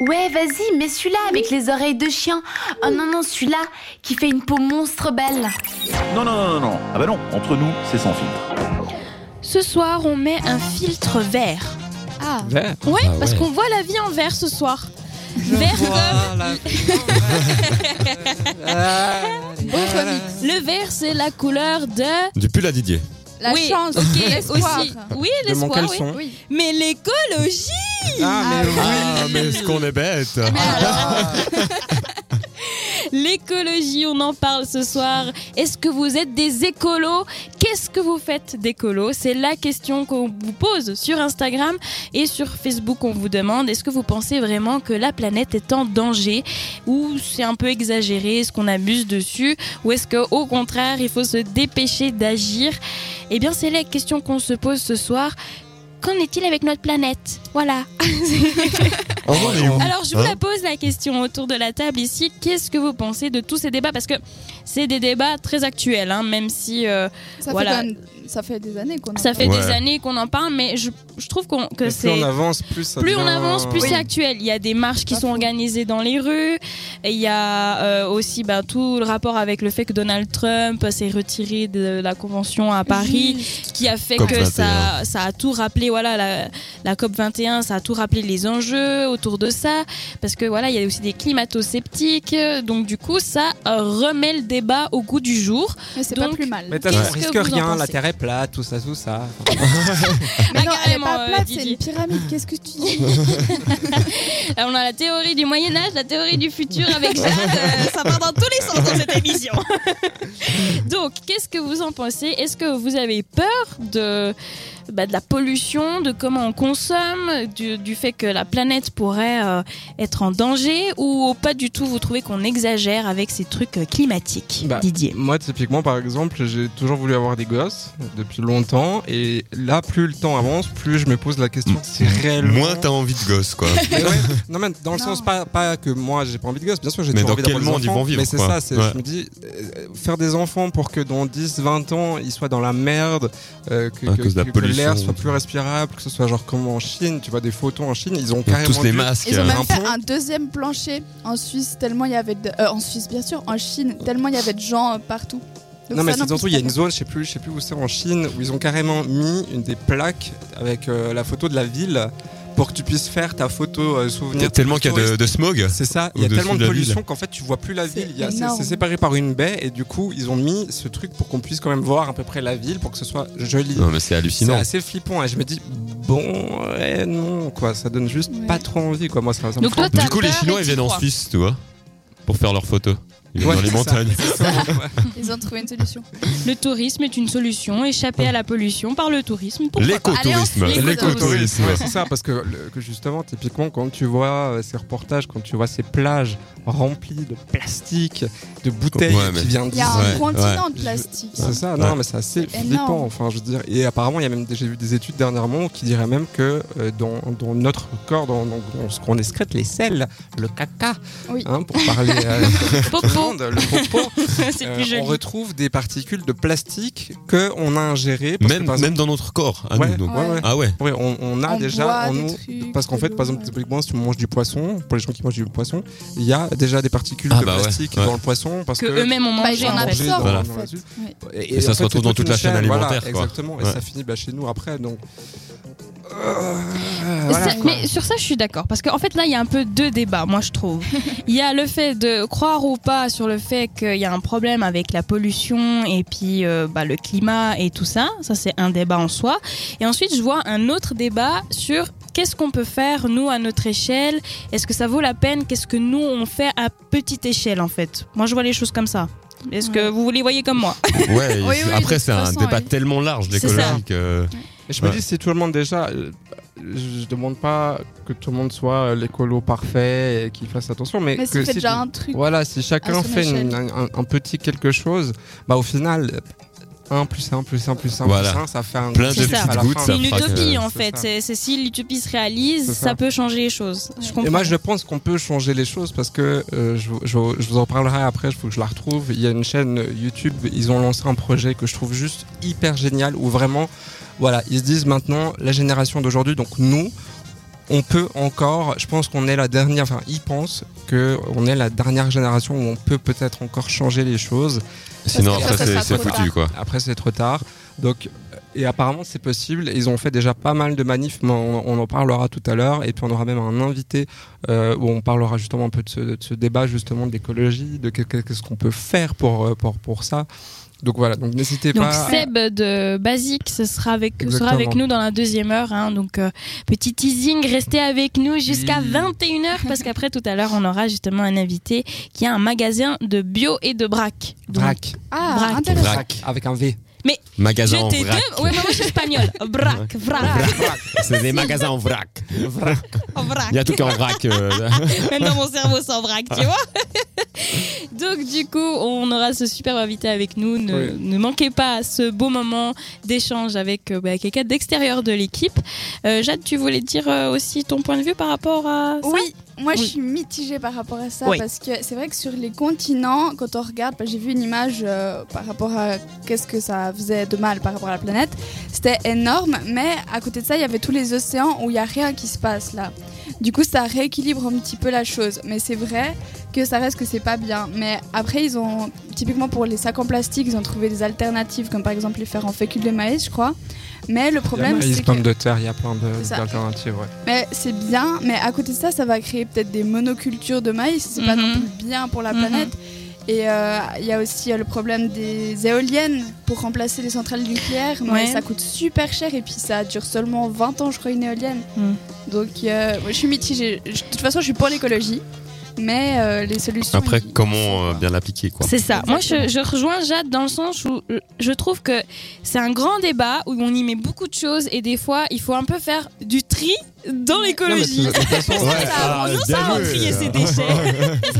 Ouais, vas-y, mets celui-là avec les oreilles de chien. Oh non, non, celui-là qui fait une peau monstre belle. Non, non, non, non, non. Ah bah non, entre nous, c'est sans filtre. Ce soir, on met un filtre vert. Ah, Vert? Ouais, Ah parce qu'on voit la vie en vert ce soir. Vert comme le vert, c'est la couleur de. Du pull à Didier. La oui, chance, ok, l'espoir. aussi. Oui, De mon l'espoir. oui. Oui. Mais l'écologie. Ah, mais oui. Ah, mais est-ce qu'on est bête L'écologie, on en parle ce soir. Est-ce que vous êtes des écolos Qu'est-ce que vous faites d'écolo? C'est la question qu'on vous pose sur Instagram et sur Facebook. On vous demande est-ce que vous pensez vraiment que la planète est en danger? Ou c'est un peu exagéré Est-ce qu'on abuse dessus? Ou est-ce que au contraire il faut se dépêcher d'agir? Eh bien, c'est la question qu'on se pose ce soir. Qu'en est-il avec notre planète Voilà. Oh, Alors, je vous Hein la pose la question autour de la table ici. Qu'est-ce que vous pensez de tous ces débats Parce que c'est des débats très actuels, hein, même si euh, Ça, Voilà. fait même- ça fait des années qu'on en ça fait Ouais. des années qu'on en parle, mais je, je trouve qu'on- que Plus c'est. on avance, plus ça Plus on avance, plus Oui. c'est actuel. Il y a des marches qui sont organisées dans les rues. Et il y a euh, aussi bah, tout le rapport avec le fait que Donald Trump s'est retiré de la convention à Paris, qui a fait que 21. ça, ça a tout rappelé. Voilà, la, la COP 21, ça a tout rappelé les enjeux autour de ça. Parce que voilà, il y a aussi des climato-sceptiques. Donc du coup, ça euh, remet le débat au goût du jour. Mais c'est pas Donc, plus mal. Mais on que risque vous en rien, la terre est plate, tout ça, tout ça. Mais non, elle est pas euh, plate, c'est Didier. une pyramide. Qu'est-ce que tu dis Alors, on a la théorie du Moyen Âge, la théorie du futur avec Jade. Euh, ça part dans tous les sens dans cette émission. Donc, qu'est-ce que vous en pensez? Est-ce que vous avez peur de, bah, de la pollution, de comment on consomme, du, du fait que la planète pourrait euh, être en danger ou pas du tout Vous trouvez qu'on exagère avec ces trucs euh, climatiques, Bah, Didier? Moi, typiquement, par exemple, j'ai toujours voulu avoir des gosses depuis longtemps. Et là, plus le temps avance, plus je me pose la question si réellement. Moins t'as envie de gosse, quoi. Mais ouais, non, mais dans le Non. sens pas, pas que moi j'ai pas envie de gosse, bien sûr j'ai toujours envie d'avoir des monde ils enfants, vont vivre, Mais c'est ça, c'est, Ouais. je me dis, euh, faire des enfants pour que dans 10, 20 ans ils soient dans la merde, euh, que, À que- cause de la pollution. L'air soit plus respirable, que ce soit genre comme en Chine, tu vois des photos en Chine, ils ont carrément. Tous les masques. Ils ont même un fait un deuxième plancher en Suisse tellement il y avait de... euh, en Suisse bien sûr, en Chine tellement il y avait de gens euh, partout. Donc Non mais c'est surtout il y a une zone, je sais plus, je sais plus où c'est en Chine, où ils ont carrément mis une des plaques avec euh, la photo de la ville pour que tu puisses faire ta photo euh, souvenir. Tellement qu'il y a de, de smog. C'est ça, il y a tellement de pollution qu'en fait tu vois plus la C'est ville. Il y a- C'est c'est séparé par une baie et du coup ils ont mis ce truc pour qu'on puisse quand même voir à peu près la ville pour que ce soit joli. Non, mais c'est C'est hallucinant. assez flippant et je me dis bon ouais, non quoi, ça donne juste Ouais. pas trop envie quoi. Moi ça, ça me Donc toi, Du coup, les Chinois, ils viennent en. Suisse, tu vois, pour faire leurs photos. Ouais, dans les ça. montagnes. Ils ont trouvé une solution. Le tourisme est une solution, échapper à la pollution par le tourisme. L'écotourisme. L'écotourisme. Ouais, c'est ça, parce que, le- que justement, typiquement, quand tu vois euh, ces reportages, quand tu vois ces plages remplies de plastique, de bouteilles Ouais, mais- qui viennent Il y a un Ouais, continent de plastique. C'est ça, Ouais. non, mais c'est assez flippant. Enfin, je veux dire, et apparemment, il y a même, j'ai vu des études dernièrement qui diraient même que euh, dans, dans notre corps, dans, dans- dans ce qu'on excrète, les selles, le caca, Oui. hein, pour parler euh, Le C'est euh, on retrouve des particules de plastique que on a ingérées. parce que, Même, dans notre corps, à Ouais, nous. donc. ouais, ouais. Ah ouais. Ouais, on, on a On déjà nous. Parce qu'en fait, par exemple, typiquement, si tu manges du poisson, pour les gens qui mangent du poisson, il y a déjà des particules Ah de bah plastique ouais. dans le poisson parce que que, eux-mêmes ont mangé fait. absorbent Voilà. en fait. Et, Et ça en se retrouve dans toute la chaîne alimentaire. Exactement, et ça finit bah, chez nous après. Donc, Ça- mais sur ça, je suis d'accord. Parce qu'en fait, là, il y a un peu deux débats, moi, je trouve. Il y a le fait de croire ou pas sur le fait qu'il y a un problème avec la pollution et puis euh, bah, le climat et tout ça. Ça, c'est un débat en soi. Et ensuite, je vois un autre débat sur qu'est-ce qu'on peut faire, nous, à notre échelle? Est-ce que ça vaut la peine? Qu'est-ce que nous, on fait à petite échelle, en fait? Moi, je vois les choses comme ça. Est-ce que vous les voyez comme moi Ouais, Oui, oui, après, c'est un façon, débat oui. tellement large, C'est ça. l'écologique. euh, Et je me Ouais. dis, si tout le monde déjà, euh, je demande pas que tout le monde soit euh, l'écolo parfait et qu'il fasse attention, mais, Mais que si déjà un truc. Voilà, si chacun fait une- un, un petit quelque chose, bah au final, 1 plus 1 plus 1 plus 1 Voilà. plus 1, ça fait un Plein de petites C'est une utopie, en fait. C'est si l'utopie se réalise, ça. ça. peut changer les choses. Je comprends. Et moi, je pense qu'on peut changer les choses parce que euh, je, je- je vous en parlerai après, il faut que je la retrouve. Il y a une chaîne YouTube, ils ont lancé un projet que je trouve juste hyper génial où vraiment, voilà, ils se disent maintenant, la génération d'aujourd'hui, donc nous, on peut encore, je pense qu'on est la dernière, enfin, ils pensent que on est la dernière génération où on peut peut-être encore changer les choses. Sinon, après, c'est foutu, quoi. Après, c'est trop tard. Donc, et apparemment, c'est possible. Ils ont fait déjà pas mal de manifs, mais on, on en parlera tout à l'heure. Et puis, on aura même un invité euh, où on parlera justement un peu de ce, de ce débat justement d'écologie, de que- que- qu'est-ce qu'on peut faire pour, euh, pour, pour ça. Donc voilà, donc n'hésitez Donc pas. Seb de Basique, ce sera avec, sera Exactement. avec nous dans la deuxième heure. hein. donc euh, petit teasing, restez avec nous jusqu'à Oui. 21h parce qu'après tout à l'heure on aura justement un invité qui a un magasin de bio et de braque. Donc, Vrac. Ah, intéressant. Vrac. Avec un V. Magasin en vrac. deux. Ouais, mais moi je suis espagnole. Braque, vrac, C'est des magasins en vrac. vrac. Il y a tout qui est en vrac. euh, Maintenant mon cerveau s'en braque, tu vois. Donc du coup, on aura ce super invité avec nous. Ne, Oui. ne manquez pas ce beau moment d'échange avec euh, bah, quelqu'un d'extérieur de l'équipe. Euh, Jade, tu voulais dire euh, aussi ton point de vue par rapport à ça? Oui, moi je suis mitigée par rapport à ça Oui. parce que c'est vrai que sur les continents, quand on regarde, bah, j'ai vu une image euh, par rapport à qu'est-ce que ça faisait de mal par rapport à la planète, c'était énorme, mais à côté de ça, il y avait tous les océans où il n'y a rien qui se passe là. Du coup, ça rééquilibre un petit peu la chose, mais c'est vrai que ça reste que c'est pas bien. Mais après, ils ont typiquement pour les sacs en plastique, ils ont trouvé des alternatives, comme par exemple les faire en fécule de maïs, je crois. Mais le Il y a problème, maïs, c'est que pommes de terre, il y a plein d'alternatives. Ouais. mais c'est bien, mais à côté de ça, ça va créer peut-être des monocultures de maïs. C'est pas Mhm. non plus bien pour la Mhm. planète. Et euh, il y a aussi euh, le problème des éoliennes pour remplacer les centrales nucléaires. Mais Ouais. ça coûte super cher et puis ça dure seulement 20 ans, je crois, une éolienne. Mhm. Donc euh, je suis mitigée. De toute façon, je suis pour l'écologie. Mais euh, les solutions. Après, ils- comment euh, bien l'appliquer, quoi. C'est ça. Moi, je, rejoins Jade dans le sens où je trouve que c'est un grand débat où on y met beaucoup de choses et des fois, il faut un peu faire du tri dans l'écologie. façon, Ouais, Ça ah, ça trier ses déchets.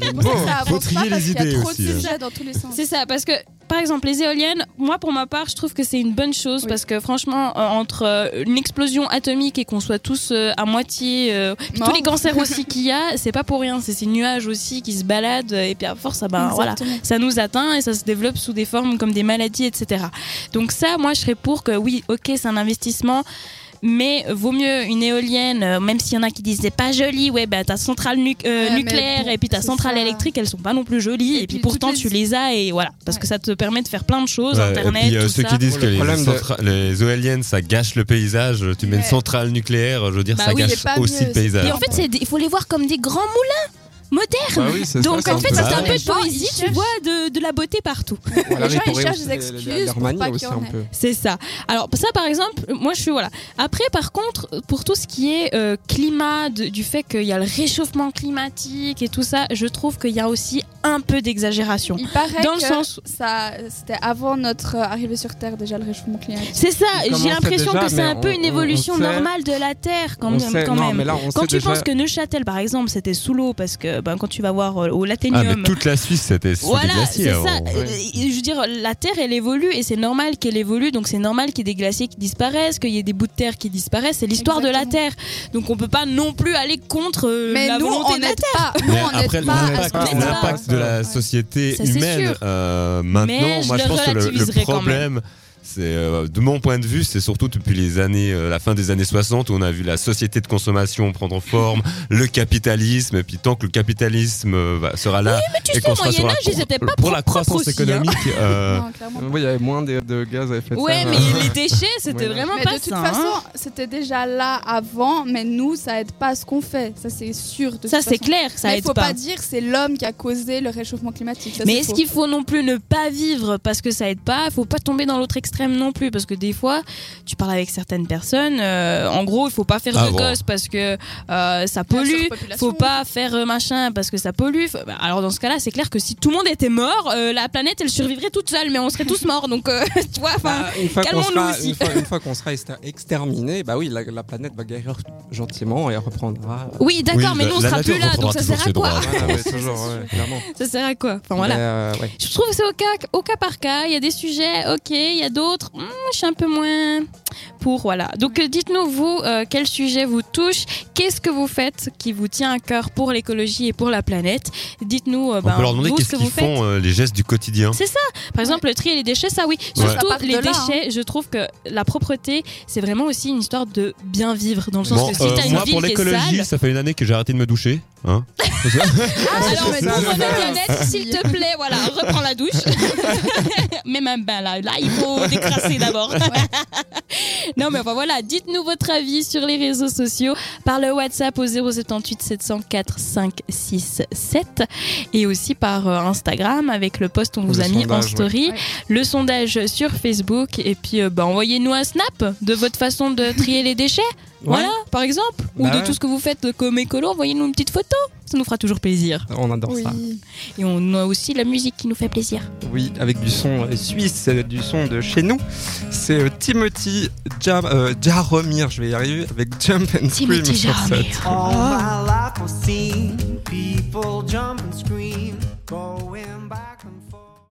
C'est pour ça que ça Faut avance trier pas les parce qu'il y a idées trop aussi, de hein. sujets dans tous les sens. C'est ça, parce que par exemple, les éoliennes, moi pour ma part, je trouve que c'est une bonne chose Oui. parce que franchement, euh, entre euh, une explosion atomique et qu'on soit tous euh, à moitié, euh, puis tous les cancers aussi qu'il y a, c'est pas pour rien. C'est ces nuages aussi qui se baladent et puis à force, ah ben, voilà, ça nous atteint et ça se développe sous des formes comme des maladies, etc. Donc ça, moi, je serais pour que oui, ok, c'est un investissement. Mais vaut mieux une éolienne, euh, même s'il y en a qui disent c'est pas joli, ouais, bah ta centrale nu- euh, nucléaire bon, et puis ta centrale ça. électrique, elles sont pas non plus jolies. Et, Et puis, puis pourtant tu les- as et voilà, parce Ouais. que ça te permet de faire plein de choses, Ouais, internet, et puis euh, tout ceux ça. qui disent que les, de- éoliennes ça gâche le paysage, tu mets une centrale nucléaire, je veux dire Bah ça oui, gâche aussi mieux, le paysage. Et en fait, il faut les voir comme des grands moulins modernes. Bah oui, c'est Donc ça, en c'est fait, un c'est un ça. peu Les de gens, poésie, ils tu cherchent- vois, de, de la beauté partout. Voilà, Les gens, ils pourraient cherchent aussi des les- excuses pour pas aussi qu'il y en un ait. peu. C'est ça. Alors ça, par exemple, moi je suis voilà. Après, par contre, pour tout ce qui est euh, climat, de- du fait qu'il y a le réchauffement climatique et tout ça, je trouve qu'il y a aussi un peu d'exagération. Il paraît Dans le que sens- ça, c'était avant notre euh, arrivée sur Terre déjà le réchauffement climatique. C'est ça. J'ai l'impression que c'est un peu on- une on- évolution sait- normale de la Terre quand On même. sait- quand non, même. mais là, on Quand sait tu déjà- penses que Neuchâtel, par exemple, c'était sous l'eau parce que ben, quand tu vas voir euh, au Ah Latenium. mais toute la Suisse c'était sous Voilà, des glaciers c'est avant. ça. Euh, Je veux dire, la Terre, elle évolue et c'est normal qu'elle évolue. Donc c'est normal qu'il y ait des glaciers qui disparaissent, qu'il y ait des bouts de terre qui disparaissent. C'est l'histoire de la Terre. Donc on peut pas non plus aller contre euh, Mais la nous, volonté on de la Terre. pas. Nous, on après pas l'impact, de la société Ça, humaine. euh, maintenant, Mais moi je le pense que le, le relativiserai quand problème c'est euh, de mon point de vue, c'est surtout depuis les années, euh, la fin des années 60 où on a vu la société de consommation prendre forme, le capitalisme, et puis tant que le capitalisme euh, sera là Mais tu et sais, qu'on au sera sur la, Moyen-Âge, ils étaient pas pour la croissance aussi, hein. économique, euh, Non. Oui, il y avait moins de, de gaz à effet de Ouais, serre. mais euh, les déchets, c'était Ouais. vraiment Mais pas de toute ça. façon, hein. c'était déjà là avant, mais nous, ça aide pas à ce qu'on fait. Ça, c'est sûr. de Ça, c'est clair, ça Mais il aide faut pas. pas dire que c'est l'homme qui a causé le réchauffement climatique. Ça, Mais est-ce qu'il faut non plus ne pas vivre parce que ça aide pas? Il faut pas tomber dans l'autre extrême non plus parce que des fois, tu parles avec certaines personnes. euh, en gros, il faut pas faire Ah de bon. gosses parce que euh, ça pollue. Faut pas faire euh, machin parce que ça pollue. Faut- bah, Alors dans ce cas-là, c'est clair que si tout le monde était mort, euh, la planète elle survivrait toute seule, mais on serait tous morts. Donc euh, tu vois, enfin. Bah, une fois qu'on sera, aussi. une fois, une fois qu'on sera exter- exterminé, bah oui, la, la planète va guérir gentiment et reprendra. Oui, d'accord, Oui, mais nous on sera plus là, donc ça sert à quoi ouais, toujours, ouais. Ça sert à quoi? Enfin voilà. Euh, ouais. Je trouve que c'est au cas, au cas par cas. Il y a des sujets, ok. Il y a d'autres. D'autres, hmm, je suis un peu moins pour. Voilà. Donc euh, dites-nous, vous, euh, quel sujet vous touche Qu'est-ce que vous faites qui vous tient à cœur pour l'écologie et pour la planète? Dites-nous, euh, On ben, peut leur demander qu'est-ce que qu'ils vous faites. font, euh, les gestes du quotidien. C'est ça. Par exemple, le tri et les déchets, ça oui. Ouais. Surtout Ça les là, déchets, je trouve que la propreté, c'est vraiment aussi une histoire de bien vivre. Dans le sens Bon, que si euh, t'as une moi, ville pour l'écologie, ça fait une année que j'ai arrêté de me doucher. Hein alors mon bien-être, s'il te plaît, voilà, reprends la douche. Même un bain là, là il faut décrasser d'abord. Non mais enfin voilà, dites-nous votre avis sur les réseaux sociaux par le WhatsApp au 078 704 567 et aussi par euh, Instagram avec le post qu'on vous Le a mis en story, ouais. le sondage sur Facebook et puis euh, bah, envoyez-nous un snap de votre façon de trier les déchets. Voilà, par exemple, ou Bah de ouais. tout ce que vous faites comme écolo, envoyez-nous une petite photo. Ça nous fera toujours plaisir. On adore Oui. ça. Et on a aussi la musique qui nous fait plaisir. Oui, avec du son suisse, euh, du son de chez nous. C'est euh, Timothy Jam, euh, Jaromir, je vais y arriver, avec Jump and Scream Timothy sur Jaromir. cette. All my life I've seen people jumping